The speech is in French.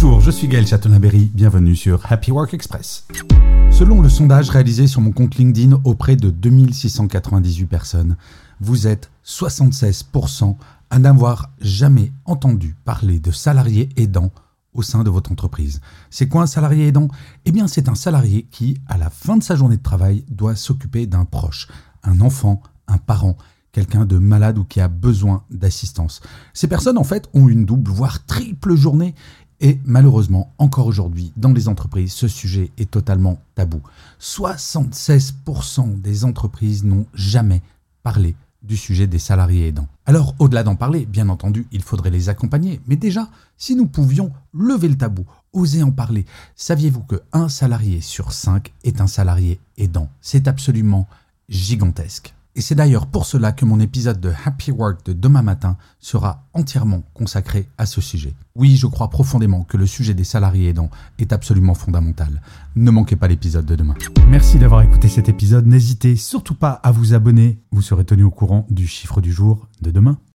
Bonjour, je suis Gaël Chatonaberry, bienvenue sur Happy Work Express. Selon le sondage réalisé sur mon compte LinkedIn auprès de 2698 personnes, vous êtes 76% à n'avoir jamais entendu parler de salariés aidants au sein de votre entreprise. C'est quoi un salarié aidant? Eh bien, c'est un salarié qui, à la fin de sa journée de travail, doit s'occuper d'un proche, un enfant, un parent, quelqu'un de malade ou qui a besoin d'assistance. Ces personnes, en fait, ont une double, voire triple journée. Et malheureusement, encore aujourd'hui, dans les entreprises, ce sujet est totalement tabou. 76% des entreprises n'ont jamais parlé du sujet des salariés aidants. Alors, au-delà d'en parler, bien entendu, il faudrait les accompagner. Mais déjà, si nous pouvions lever le tabou, oser en parler, saviez-vous que un salarié sur cinq est un salarié aidant? C'est absolument gigantesque. Et c'est d'ailleurs pour cela que mon épisode de Happy Work de demain matin sera entièrement consacré à ce sujet. Oui, je crois profondément que le sujet des salariés aidants est absolument fondamental. Ne manquez pas l'épisode de demain. Merci d'avoir écouté cet épisode. N'hésitez surtout pas à vous abonner. Vous serez tenu au courant du chiffre du jour de demain.